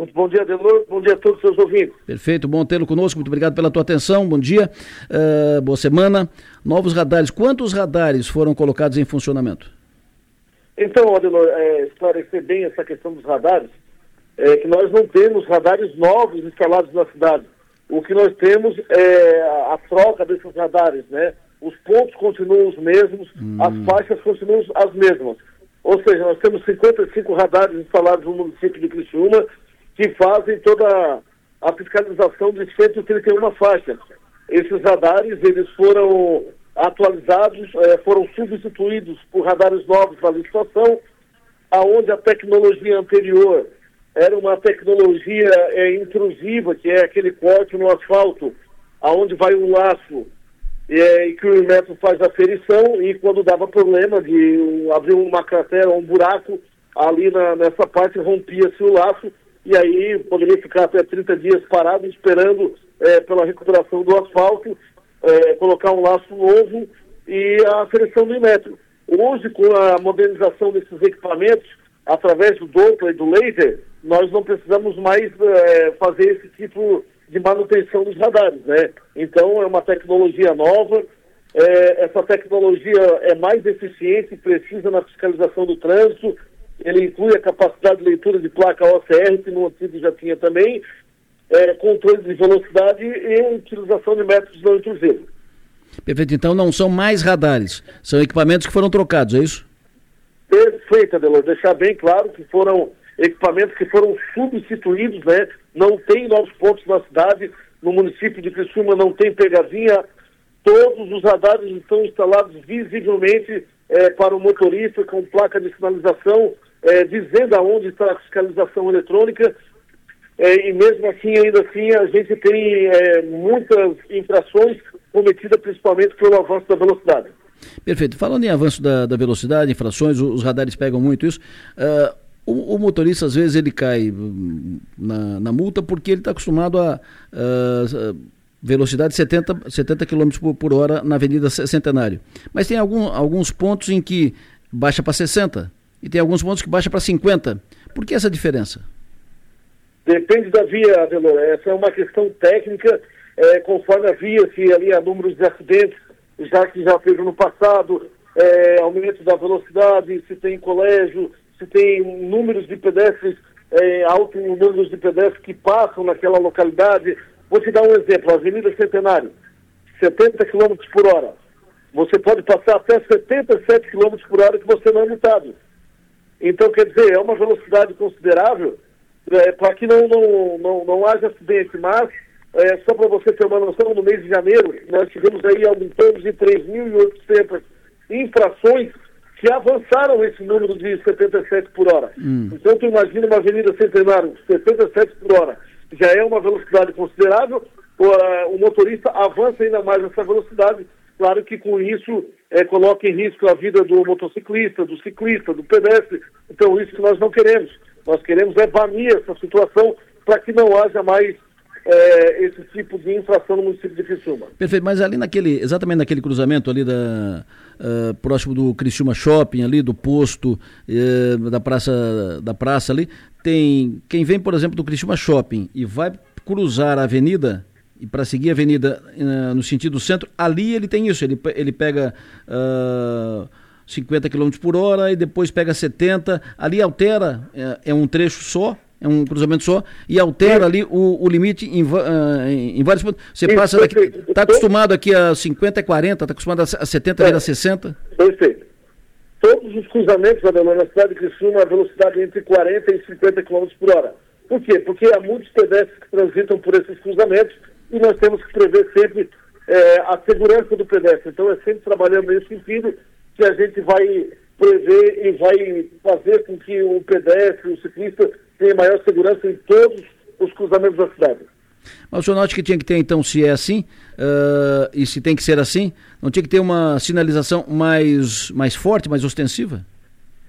Muito bom dia, Delor. Bom dia a todos os seus ouvintes. Perfeito, bom tê-lo conosco. Muito obrigado pela tua atenção. Bom dia, uh, boa semana. Novos radares. Quantos radares foram colocados em funcionamento? Então, Adelor, é, esclarecer bem essa questão dos radares, é que nós não temos radares novos instalados na cidade. O que nós temos é a, a troca desses radares, né? Os pontos continuam os mesmos, hum. as faixas continuam as mesmas. Ou seja, nós temos 55 radares instalados no município de Criciúma que fazem toda a fiscalização de 131 faixas. Esses radares, eles foram atualizados, eh, foram substituídos por radares novos da licitação, aonde a tecnologia anterior era uma tecnologia eh, intrusiva, que é aquele corte no asfalto, aonde vai um laço eh, e que o metro faz a ferição e quando dava problema de abrir uma cratera, um buraco, ali na, nessa parte rompia-se o laço e aí poderia ficar até 30 dias parado esperando é, pela recuperação do asfalto, é, colocar um laço novo e a seleção do metro. Hoje, com a modernização desses equipamentos, através do Doppler e do laser, nós não precisamos mais é, fazer esse tipo de manutenção dos radares, né? Então, é uma tecnologia nova, é, essa tecnologia é mais eficiente e precisa na fiscalização do trânsito, ele inclui a capacidade de leitura de placa OCR, que no antigo já tinha também, é, controle de velocidade e utilização de métodos não intrusivos. Perfeito, então não são mais radares, são equipamentos que foram trocados, é isso? Perfeito, Adelor, deixar bem claro que foram equipamentos que foram substituídos, né? Não tem novos pontos na cidade, no município de Criciúma não tem pegadinha, todos os radares estão instalados visivelmente é, para o motorista com placa de sinalização é, dizendo aonde está a fiscalização eletrônica, é, e mesmo assim, ainda assim, a gente tem é, muitas infrações cometidas principalmente pelo avanço da velocidade. Perfeito. Falando em avanço da, da velocidade, infrações, os radares pegam muito isso. Uh, o, o, motorista, às vezes, ele cai hum, na, na multa porque ele está acostumado a. Uh, velocidade 70, 70 km por, hora na Avenida Centenário. Mas tem algum, alguns pontos em que baixa para 60 e tem alguns pontos que baixa para 50. Por que essa diferença? Depende da via, Adelor. Essa é uma questão técnica, é, conforme a via, se ali há números de acidentes, já que já fez no passado, é, aumento da velocidade, se tem colégio, se tem números de pedestres, é, altos números de pedestres que passam naquela localidade. Vou te dar um exemplo, a Avenida Centenário, 70 km por hora. Você pode passar até 77 km por hora que você não é multado. Então, quer dizer, é uma velocidade considerável é, para que não, não, não, não haja acidente, mas é, só para você ter uma noção, no mês de janeiro, nós tivemos aí aumentando de 3.800 infrações que avançaram esse número de 77 por hora. Hum. Então, tu imagina uma avenida centenário, 77 por hora, já é uma velocidade considerável, o, motorista avança ainda mais essa velocidade, Claro que com isso é, coloca em risco a vida do motociclista, do ciclista, do pedestre. Então, isso que nós não queremos. Nós queremos é banir essa situação para que não haja mais é, esse tipo de infração no município de Criciúma. Perfeito, mas ali naquele, exatamente naquele cruzamento ali da, uh, próximo do Criciúma Shopping, ali do posto, uh, da praça da praça ali, tem quem vem, por exemplo, do Criciúma Shopping e vai cruzar a avenida, e para seguir a avenida uh, no sentido centro, ali ele tem isso, ele, ele pega uh, 50 km por hora e depois pega 70, ali altera, é, é, um trecho só, é um cruzamento só, e altera ali o, o limite em, uh, em, vários pontos. Você isso, passa daqui, está acostumado aqui a 50 e 40, está acostumado a 70 é, a 60? Perfeito. Todos os cruzamentos, Adelor, na cidade de Criciúma, a velocidade é entre 40 e 50 km por hora. Por quê? Porque há muitos pedestres que transitam por esses cruzamentos e nós temos que prever sempre é, a segurança do pedestre. Então é sempre trabalhando nesse sentido que a gente vai prever e vai fazer com que o pedestre, o ciclista, tenha maior segurança em todos os cruzamentos da cidade. Mas o senhor note que tinha que ter, então, se é assim, uh, e se tem que ser assim, não tinha que ter uma sinalização mais, mais forte, mais ostensiva?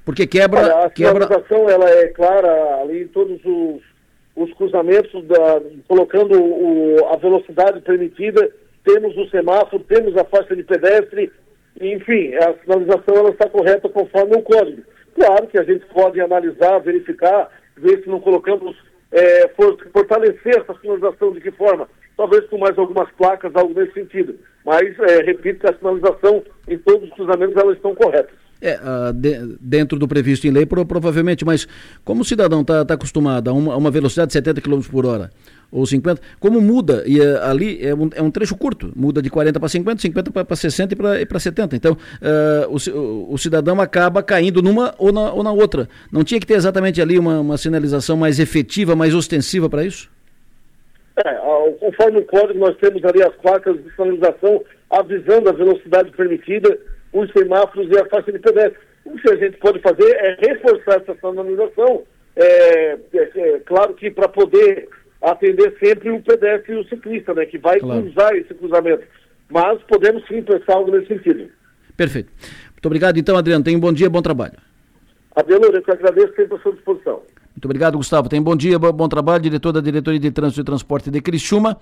Porque quebra... Olha, a quebra... sinalização, ela é clara ali em todos os os cruzamentos, da, colocando o, a velocidade permitida, temos o semáforo, temos a faixa de pedestre, enfim, a sinalização ela está correta conforme o código. Claro que a gente pode analisar, verificar, ver se não colocamos é, fortalecer essa sinalização de que forma? Talvez com mais algumas placas, algo nesse sentido. Mas, é, repito que a sinalização em todos os cruzamentos elas estão corretas. É, uh, de, dentro do previsto em lei, pro, provavelmente, mas como o cidadão está tá acostumado a uma, a uma, velocidade de 70 km por hora ou 50, como muda, e uh, ali é um, é um, trecho curto, muda de 40 para 50, 50 para 60 e para 70. Então, uh, o, o, cidadão acaba caindo numa ou na, ou na outra. Não tinha que ter exatamente ali uma, uma sinalização mais efetiva, mais ostensiva para isso? É, conforme o código, nós temos ali as placas de sinalização avisando a velocidade permitida os semáforos e a faixa de pedestre. O que a gente pode fazer é reforçar essa sinalização, é, é, é claro que para poder atender sempre o pedestre e o ciclista, né, que vai claro. cruzar esse cruzamento. Mas podemos sim pensar algo nesse sentido. Perfeito. Muito obrigado, então, Adriano. Tenha um bom dia, bom trabalho. Adelor, eu que agradeço sempre a sua disposição. Muito obrigado, Gustavo. Tenha um bom dia, bom trabalho. Diretor da Diretoria de Trânsito e Transporte de Criciúma.